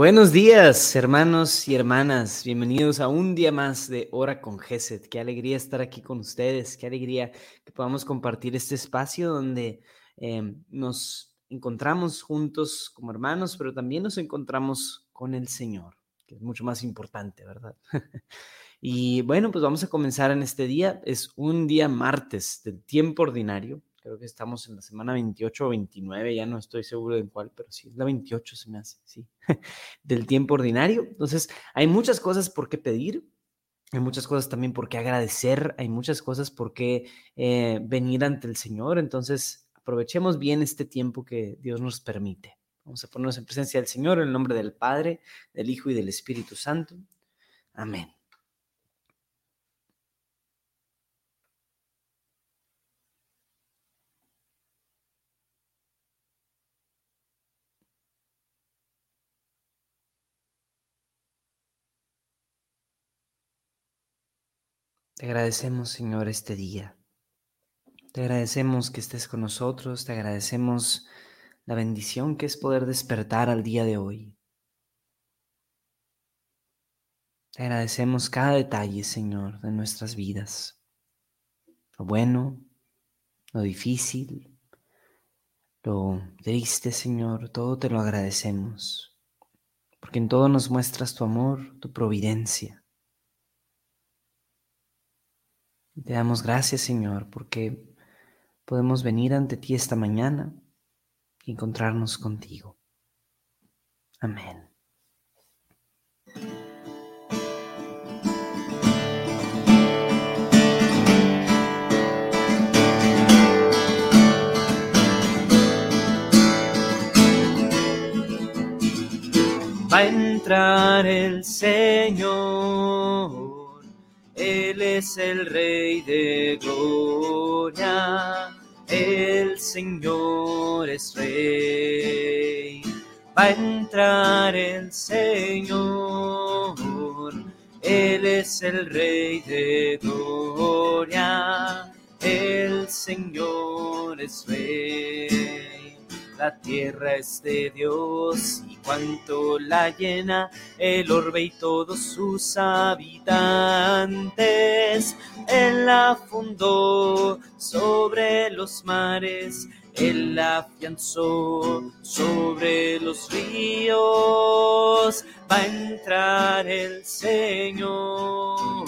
Buenos días, hermanos y hermanas. Bienvenidos a un día más de Hora con Gesed. Qué alegría estar aquí con ustedes. Qué alegría que podamos compartir este espacio donde eh, nos encontramos juntos como hermanos, pero también nos encontramos con el Señor, que es mucho más importante, ¿verdad? y bueno, pues vamos a comenzar en este día. Es un día martes del tiempo ordinario creo que estamos en la semana 28 o 29, ya no estoy seguro de cuál, pero sí, es la 28 se me hace, sí, del tiempo ordinario. Entonces, hay muchas cosas por qué pedir, hay muchas cosas también por qué agradecer, hay muchas cosas por qué eh, venir ante el Señor. Entonces, aprovechemos bien este tiempo que Dios nos permite. Vamos a ponernos en presencia del Señor en el nombre del Padre, del Hijo y del Espíritu Santo. Amén. Te agradecemos, Señor, este día. Te agradecemos que estés con nosotros, te agradecemos la bendición que es poder despertar al día de hoy. Te agradecemos cada detalle, Señor, de nuestras vidas. Lo bueno, lo difícil, lo triste, Señor, todo te lo agradecemos. Porque en todo nos muestras tu amor, tu providencia. Te damos gracias, Señor, porque podemos venir ante ti esta mañana y encontrarnos contigo. Amén. Va a entrar el Señor él es el Rey de gloria, el Señor es Rey. Va a entrar el Señor, Él es el Rey de gloria, el Señor es Rey. La tierra es de Dios y cuanto la llena el orbe y todos sus habitantes. Él la fundó sobre los mares, Él la afianzó sobre los ríos. Va a entrar el Señor.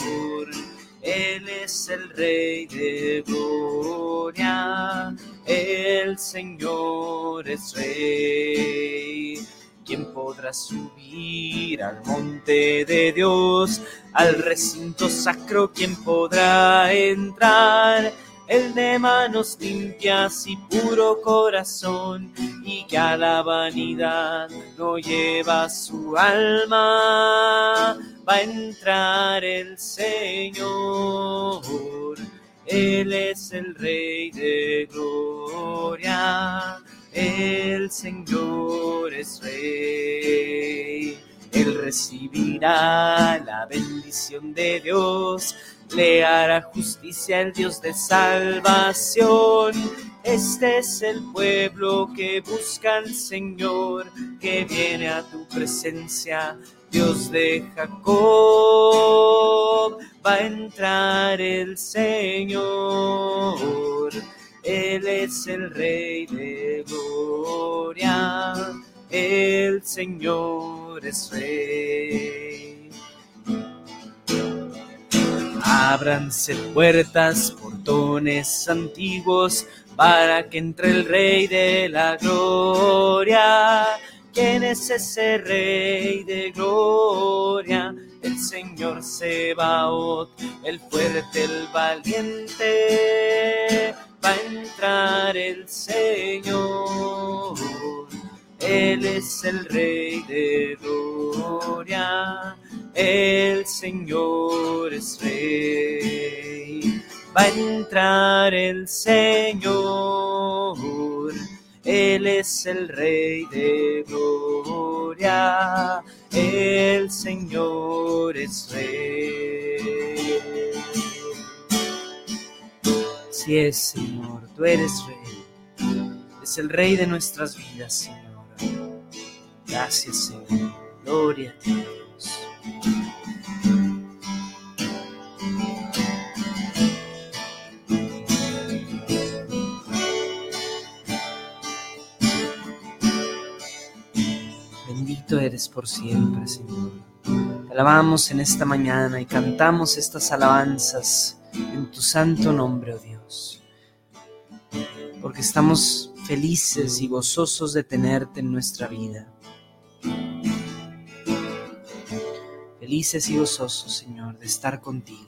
Él es el Rey de gloria el Señor es rey. ¿Quién podrá subir al monte de Dios, al recinto sacro? ¿Quién podrá entrar? El de manos limpias y puro corazón, y que a la vanidad no lleva su alma, va a entrar el Señor él es el Rey de gloria, el Señor es Rey. Él recibirá la bendición de Dios, le hará justicia el Dios de salvación. Este es el pueblo que busca al Señor, que viene a tu presencia Dios de Jacob, va a entrar el Señor. Él es el Rey de gloria, el Señor es Rey. Ábranse puertas, portones antiguos, para que entre el Rey de la gloria ¿Quién es ese rey de gloria? El Señor Sebaot, el fuerte, el valiente. Va a entrar el Señor. Él es el rey de gloria. El Señor es rey. Va a entrar el Señor él es el Rey de gloria, el Señor es Rey. Si es Señor, tú eres Rey, es el Rey de nuestras vidas, Señor. Gracias, Señor. Gloria a Dios. Por siempre, Señor. Te alabamos en esta mañana y cantamos estas alabanzas en tu santo nombre, oh Dios. Porque estamos felices y gozosos de tenerte en nuestra vida. Felices y gozosos, Señor, de estar contigo.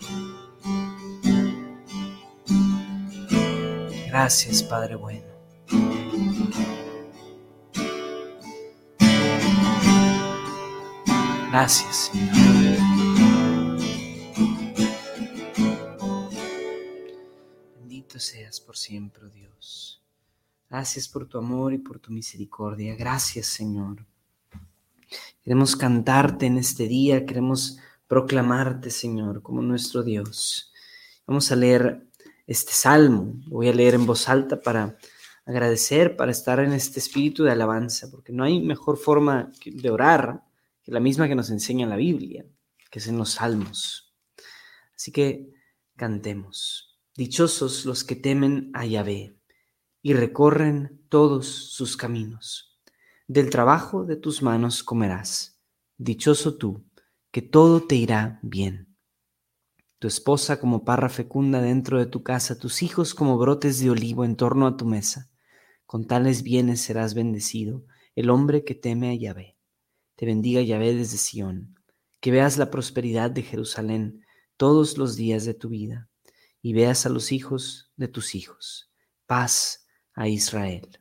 Gracias, Padre bueno. Gracias, Señor. Bendito seas por siempre, Dios. Gracias por tu amor y por tu misericordia. Gracias, Señor. Queremos cantarte en este día, queremos proclamarte, Señor, como nuestro Dios. Vamos a leer este salmo. Voy a leer en voz alta para agradecer, para estar en este espíritu de alabanza, porque no hay mejor forma de orar la misma que nos enseña la Biblia, que es en los salmos. Así que cantemos. Dichosos los que temen a Yahvé y recorren todos sus caminos. Del trabajo de tus manos comerás. Dichoso tú, que todo te irá bien. Tu esposa como parra fecunda dentro de tu casa, tus hijos como brotes de olivo en torno a tu mesa. Con tales bienes serás bendecido, el hombre que teme a Yahvé. Te bendiga Yahvé desde Sión, que veas la prosperidad de Jerusalén todos los días de tu vida y veas a los hijos de tus hijos. Paz a Israel.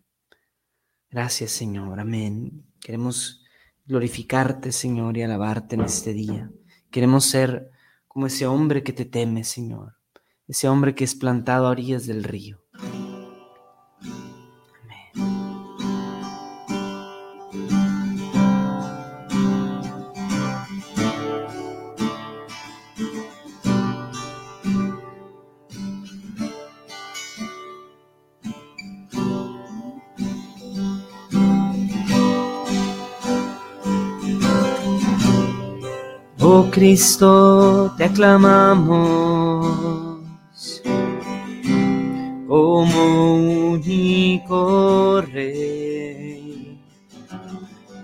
Gracias Señor, amén. Queremos glorificarte Señor y alabarte en este día. Queremos ser como ese hombre que te teme Señor, ese hombre que es plantado a orillas del río Cristo, te aclamamos como único Rey.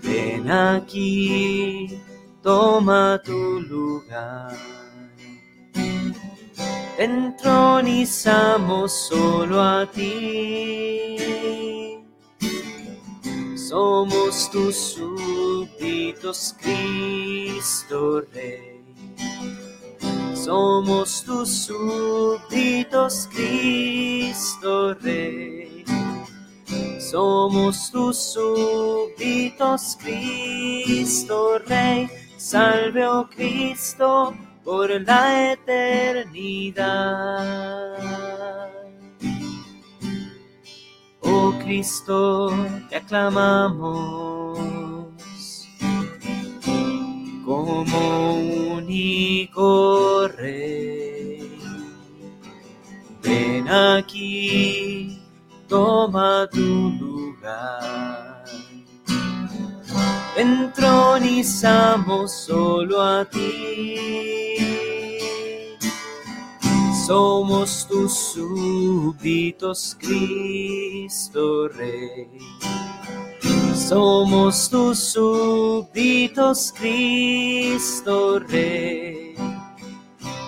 Ven aquí, toma tu lugar. Entronizamos solo a ti. Somos tus súbditos, Cristo Rey. Somos tus súbditos, Cristo Rey. Somos tus súbditos, Cristo Rey. Salve, oh Cristo, por la eternidad. Cristo, te aclamamos como único Rey. Ven aquí, toma tu lugar. Entronizamos solo a ti somos tus súbditos, Cristo Rey. Somos tus súbditos, Cristo Rey.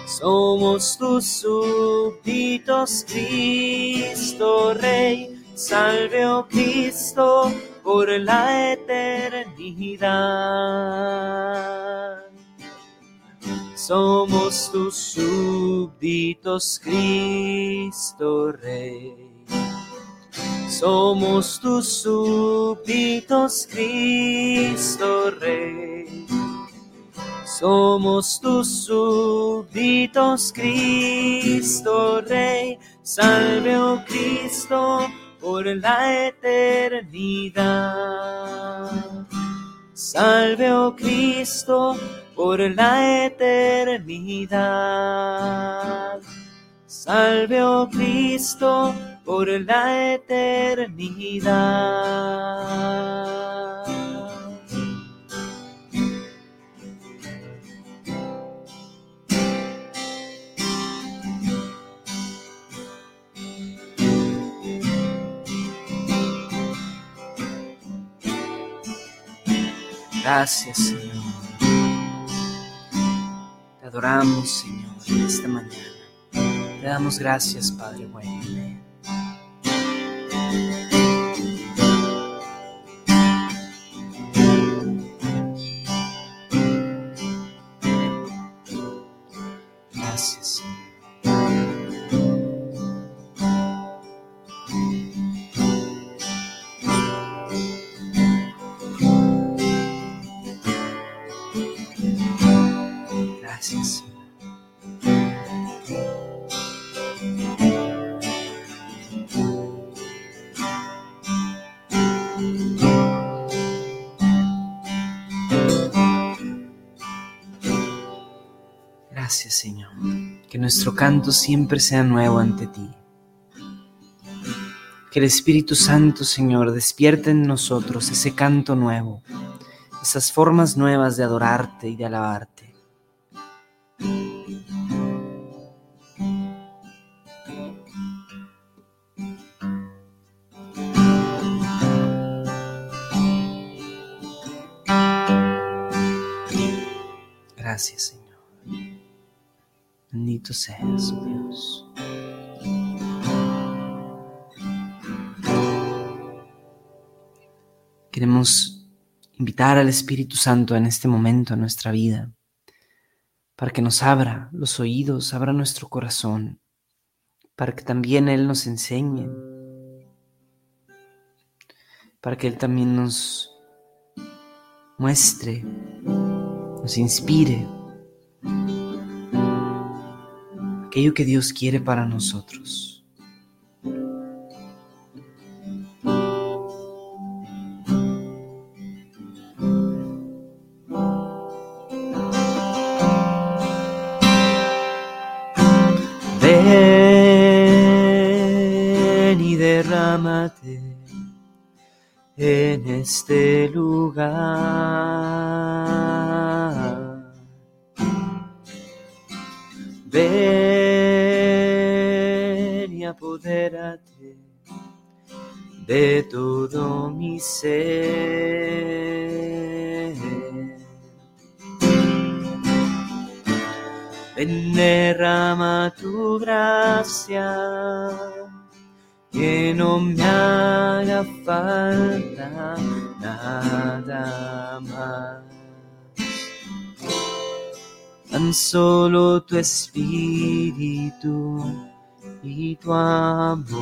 Somos tus súbditos, Cristo Rey. Salve, oh Cristo, por la eternidad. Somos tus súbditos, Cristo Rey. Somos tus súbditos, Cristo Rey. Somos tus súbditos, Cristo Rey. Salve, oh Cristo, por la eternidad. Salve, oh Cristo, por la eternidad. Salve, oh Cristo, por la eternidad. Gracias, Señor. Adoramos, Señor, en esta mañana. Te damos gracias, Padre bueno. Nuestro canto siempre sea nuevo ante ti. Que el Espíritu Santo, Señor, despierte en nosotros ese canto nuevo, esas formas nuevas de adorarte y de alabarte. Gracias, Señor. Bendito seas, oh Dios. Queremos invitar al Espíritu Santo en este momento a nuestra vida para que nos abra los oídos, abra nuestro corazón, para que también Él nos enseñe, para que Él también nos muestre, nos inspire aquello que Dios quiere para nosotros. Y derrámate en este lugar. De todo mi ser. Ven, derrama tu gracia, que no me haga falta nada más. Tan solo tu espíritu y tu amor.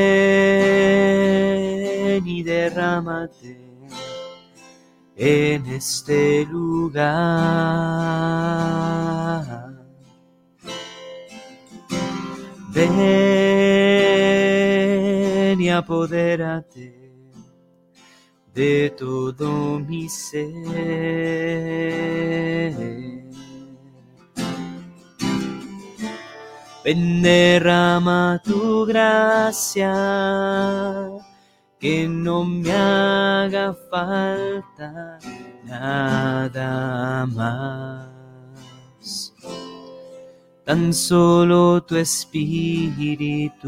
derrámate en este lugar. Ven y apodérate de todo mi ser. Ven, derrama tu gracia, que no me haga falta nada más. Tan solo tu espíritu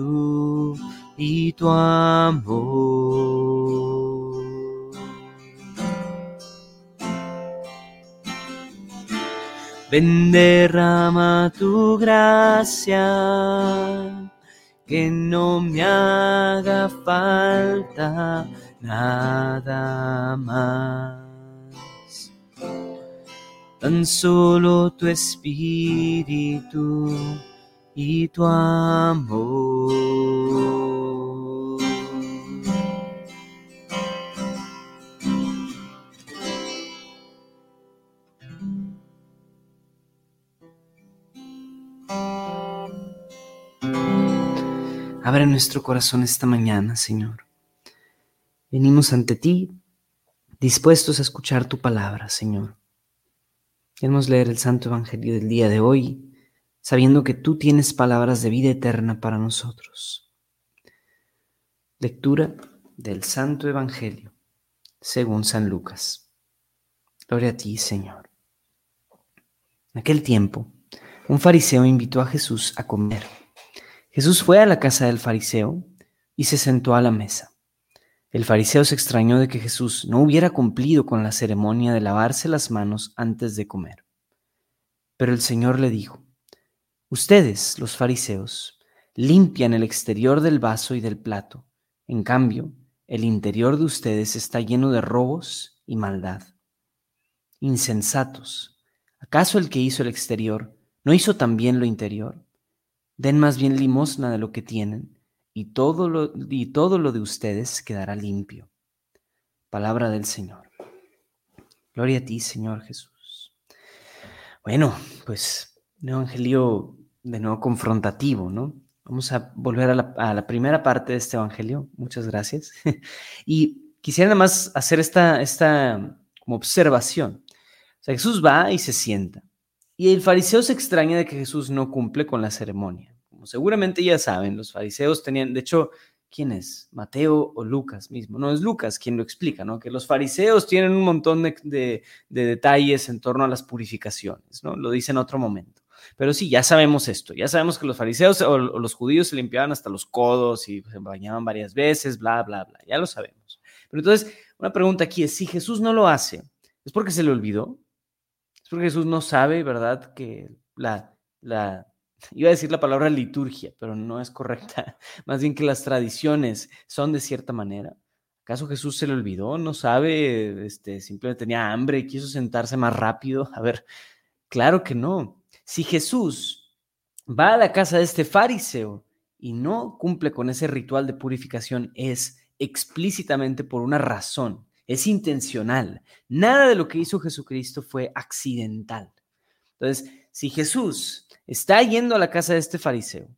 y tu amor. Ven derrama tu gracia, que no me haga falta nada más. Tan solo tu espíritu y tu amor. Abre nuestro corazón esta mañana, Señor. Venimos ante ti, dispuestos a escuchar tu palabra, Señor. Queremos leer el Santo Evangelio del día de hoy, sabiendo que tú tienes palabras de vida eterna para nosotros. Lectura del Santo Evangelio, según San Lucas. Gloria a ti, Señor. En aquel tiempo, un fariseo invitó a Jesús a comer. Jesús fue a la casa del fariseo y se sentó a la mesa. El fariseo se extrañó de que Jesús no hubiera cumplido con la ceremonia de lavarse las manos antes de comer. Pero el Señor le dijo, Ustedes, los fariseos, limpian el exterior del vaso y del plato. En cambio, el interior de ustedes está lleno de robos y maldad. Insensatos, ¿acaso el que hizo el exterior no hizo también lo interior? Den más bien limosna de lo que tienen y todo lo, y todo lo de ustedes quedará limpio. Palabra del Señor. Gloria a ti, Señor Jesús. Bueno, pues un evangelio de nuevo confrontativo, ¿no? Vamos a volver a la, primera parte de este evangelio. Muchas gracias. y quisiera nada más hacer esta, esta como observación. O sea, Jesús va y se sienta. Y el fariseo se extraña de que Jesús no cumple con la ceremonia seguramente ya saben, los fariseos tenían, de hecho, ¿quién es? Mateo o Lucas mismo. No es Lucas quien lo explica, ¿no? Que los fariseos tienen un montón de, detalles en torno a las purificaciones, ¿no? Lo dice en otro momento. Pero sí, ya sabemos esto, ya sabemos que los fariseos o, los judíos se limpiaban hasta los codos y se bañaban varias veces, bla, bla, bla, ya lo sabemos. Pero entonces, una pregunta aquí es, si Jesús no lo hace, ¿es porque se le olvidó? ¿Es porque Jesús no sabe, verdad, que la, la Iba a decir la palabra liturgia, pero no es correcta. Más bien que las tradiciones son de cierta manera. ¿Acaso Jesús se le olvidó? ¿No sabe? Este, simplemente tenía hambre y quiso sentarse más rápido. A ver, claro que no. Si Jesús va a la casa de este fariseo y no cumple con ese ritual de purificación, es explícitamente por una razón, es intencional. Nada de lo que hizo Jesucristo fue accidental. Entonces, si Jesús está yendo a la casa de este fariseo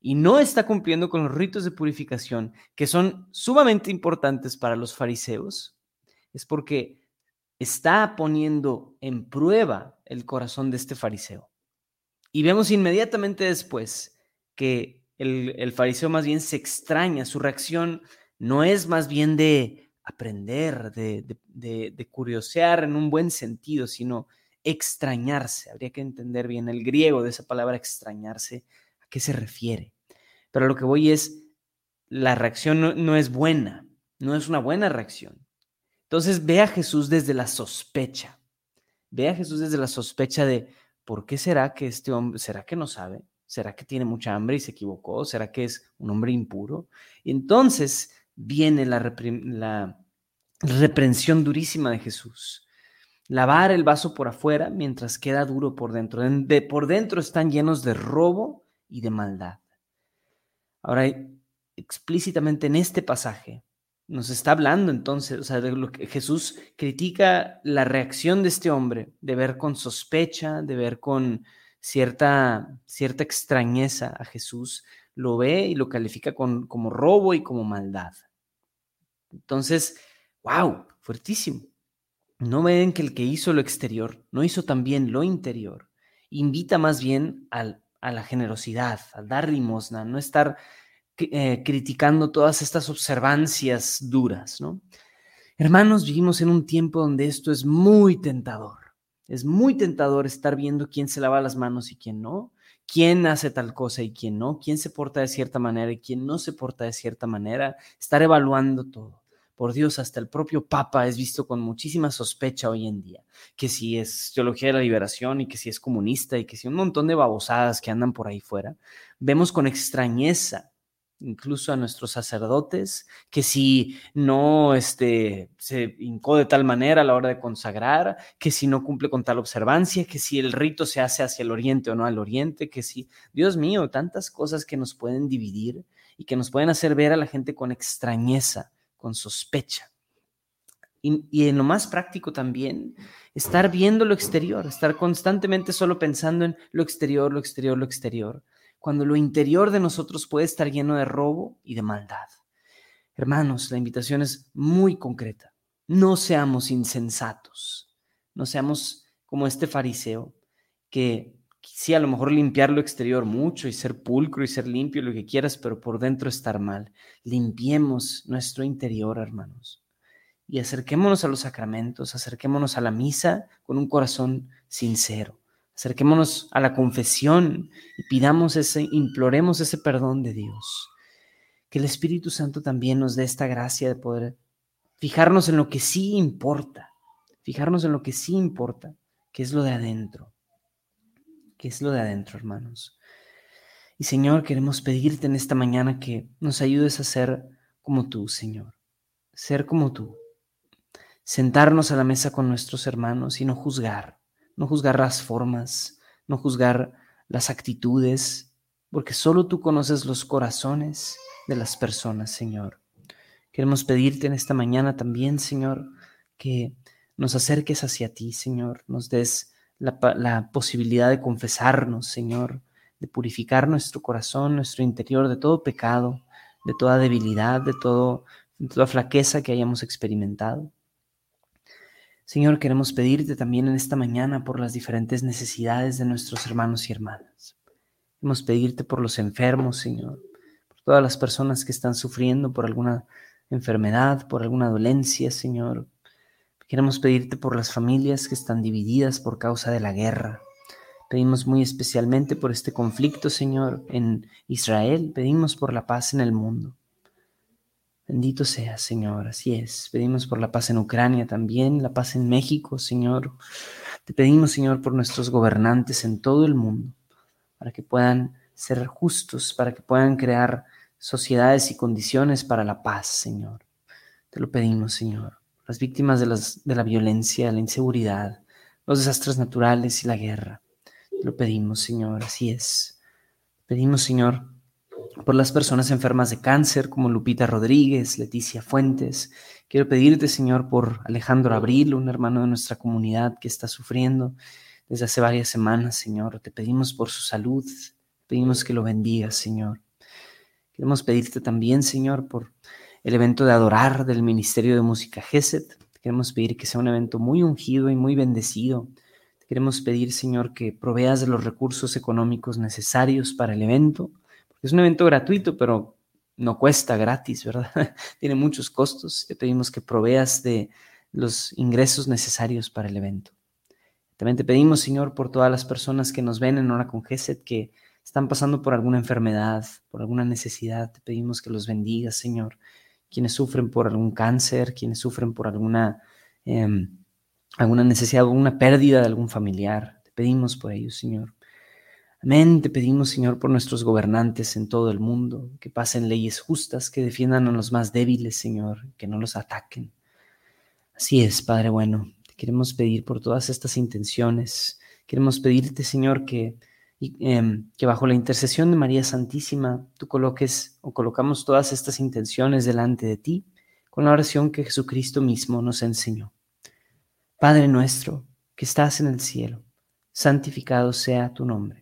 y no está cumpliendo con los ritos de purificación que son sumamente importantes para los fariseos, es porque está poniendo en prueba el corazón de este fariseo. Y vemos inmediatamente después que el, fariseo más bien se extraña, su reacción no es más bien de aprender, de, de curiosear en un buen sentido, sino extrañarse. Habría que entender bien el griego de esa palabra extrañarse, a qué se refiere. Pero lo que voy es, la reacción no, es buena, no es una buena reacción. Entonces ve a Jesús desde la sospecha. Ve a Jesús desde la sospecha de, ¿por qué será que este hombre, será que no sabe? ¿Será que tiene mucha hambre y se equivocó? ¿Será que es un hombre impuro? Y entonces viene la, reprensión durísima de Jesús lavar el vaso por afuera mientras queda duro por dentro. De, por dentro están llenos de robo y de maldad. Ahora, explícitamente en este pasaje nos está hablando entonces, o sea, de lo que Jesús critica la reacción de este hombre, de ver con sospecha, de ver con cierta, cierta extrañeza a Jesús, lo ve y lo califica con, como robo y como maldad. Entonces, wow, fuertísimo. No ven que el que hizo lo exterior no hizo también lo interior. Invita más bien al, a la generosidad, al dar limosna, no estar eh, criticando todas estas observancias duras, ¿no? Hermanos, vivimos en un tiempo donde esto es muy tentador. Es muy tentador estar viendo quién se lava las manos y quién no, quién hace tal cosa y quién no, quién se porta de cierta manera y quién no se porta de cierta manera, estar evaluando todo. Por Dios, hasta el propio Papa es visto con muchísima sospecha hoy en día, que si es teología de la liberación y que si es comunista y que si un montón de babosadas que andan por ahí fuera, vemos con extrañeza incluso a nuestros sacerdotes, que si no este, se hincó de tal manera a la hora de consagrar, que si no cumple con tal observancia, que si el rito se hace hacia el oriente o no al oriente, que si, Dios mío, tantas cosas que nos pueden dividir y que nos pueden hacer ver a la gente con extrañeza con sospecha. Y, en lo más práctico también, estar viendo lo exterior, estar constantemente solo pensando en lo exterior, lo exterior, lo exterior, cuando lo interior de nosotros puede estar lleno de robo y de maldad. Hermanos, la invitación es muy concreta. No seamos insensatos, no seamos como este fariseo que sí, a lo mejor limpiar lo exterior mucho y ser pulcro y ser limpio, lo que quieras, pero por dentro estar mal. Limpiemos nuestro interior, hermanos. Y acerquémonos a los sacramentos, acerquémonos a la misa con un corazón sincero. Acerquémonos a la confesión y pidamos ese, imploremos ese perdón de Dios. Que el Espíritu Santo también nos dé esta gracia de poder fijarnos en lo que sí importa, fijarnos en lo que sí importa, que es lo de adentro que es lo de adentro, hermanos. Y Señor, queremos pedirte en esta mañana que nos ayudes a ser como tú, Señor. Ser como tú. Sentarnos a la mesa con nuestros hermanos y no juzgar. No juzgar las formas, no juzgar las actitudes, porque solo tú conoces los corazones de las personas, Señor. Queremos pedirte en esta mañana también, Señor, que nos acerques hacia ti, Señor, nos des la, posibilidad de confesarnos, Señor, de purificar nuestro corazón, nuestro interior de todo pecado, de toda debilidad, de, todo, de toda flaqueza que hayamos experimentado. Señor, queremos pedirte también en esta mañana por las diferentes necesidades de nuestros hermanos y hermanas. Queremos pedirte por los enfermos, Señor, por todas las personas que están sufriendo por alguna enfermedad, por alguna dolencia, Señor, Queremos pedirte por las familias que están divididas por causa de la guerra. Pedimos muy especialmente por este conflicto, Señor, en Israel. Pedimos por la paz en el mundo. Bendito sea, Señor, así es. Pedimos por la paz en Ucrania también, la paz en México, Señor. Te pedimos, Señor, por nuestros gobernantes en todo el mundo, para que puedan ser justos, para que puedan crear sociedades y condiciones para la paz, Señor. Te lo pedimos, Señor las víctimas de, las, de la violencia, la inseguridad, los desastres naturales y la guerra. lo pedimos, Señor, así es. Pedimos, Señor, por las personas enfermas de cáncer como Lupita Rodríguez, Leticia Fuentes. Quiero pedirte, Señor, por Alejandro Abril, un hermano de nuestra comunidad que está sufriendo desde hace varias semanas, Señor. Te pedimos por su salud, pedimos que lo bendigas, Señor. Queremos pedirte también, Señor, por el evento de adorar del Ministerio de Música GESET. queremos pedir que sea un evento muy ungido y muy bendecido. queremos pedir, Señor, que proveas de los recursos económicos necesarios para el evento, es un evento gratuito, pero no cuesta gratis, ¿verdad? Tiene muchos costos. Te pedimos que proveas de los ingresos necesarios para el evento. También te pedimos, Señor, por todas las personas que nos ven en hora con GESET, que están pasando por alguna enfermedad, por alguna necesidad. Te pedimos que los bendigas, Señor, quienes sufren por algún cáncer, quienes sufren por alguna, eh, alguna necesidad, alguna pérdida de algún familiar. Te pedimos por ellos, Señor. Amén. Te pedimos, Señor, por nuestros gobernantes en todo el mundo, que pasen leyes justas, que defiendan a los más débiles, Señor, que no los ataquen. Así es, Padre bueno. Te queremos pedir por todas estas intenciones. Queremos pedirte, Señor, que em, que bajo la intercesión de María Santísima tú coloques o colocamos todas estas intenciones delante de ti con la oración que Jesucristo mismo nos enseñó. Padre nuestro, que estás en el cielo, santificado sea tu nombre.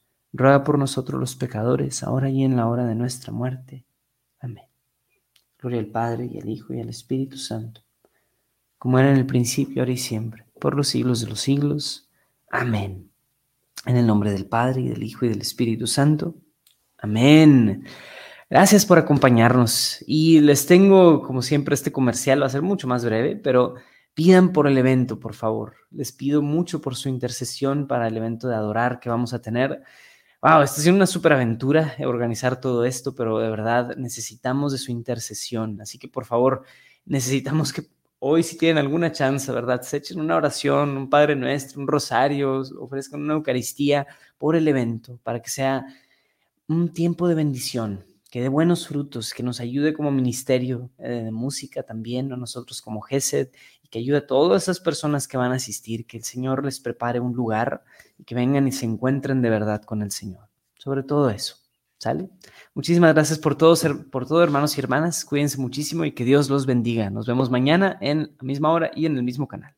ruega por nosotros los pecadores, ahora y en la hora de nuestra muerte. Amén. Gloria al Padre y al Hijo y al Espíritu Santo, como era en el principio, ahora y siempre, por los siglos de los siglos. Amén. En el nombre del Padre y del Hijo y del Espíritu Santo. Amén. Gracias por acompañarnos. Y les tengo, como siempre, este comercial va a ser mucho más breve, pero pidan por el evento, por favor. Les pido mucho por su intercesión para el evento de adorar que vamos a tener. Wow, esta es una super aventura organizar todo esto, pero de verdad necesitamos de su intercesión. Así que por favor, necesitamos que hoy si tienen alguna chance, ¿verdad? Se echen una oración, un Padre Nuestro, un rosario, ofrezcan una Eucaristía por el evento, para que sea un tiempo de bendición, que dé buenos frutos, que nos ayude como ministerio eh, de música también, a nosotros como GESED, que ayude a todas esas personas que van a asistir, que el Señor les prepare un lugar y que vengan y se encuentren de verdad con el Señor. Sobre todo eso. ¿Sale? Muchísimas gracias por todo, por todo, hermanos y hermanas. Cuídense muchísimo y que Dios los bendiga. Nos vemos mañana en la misma hora y en el mismo canal.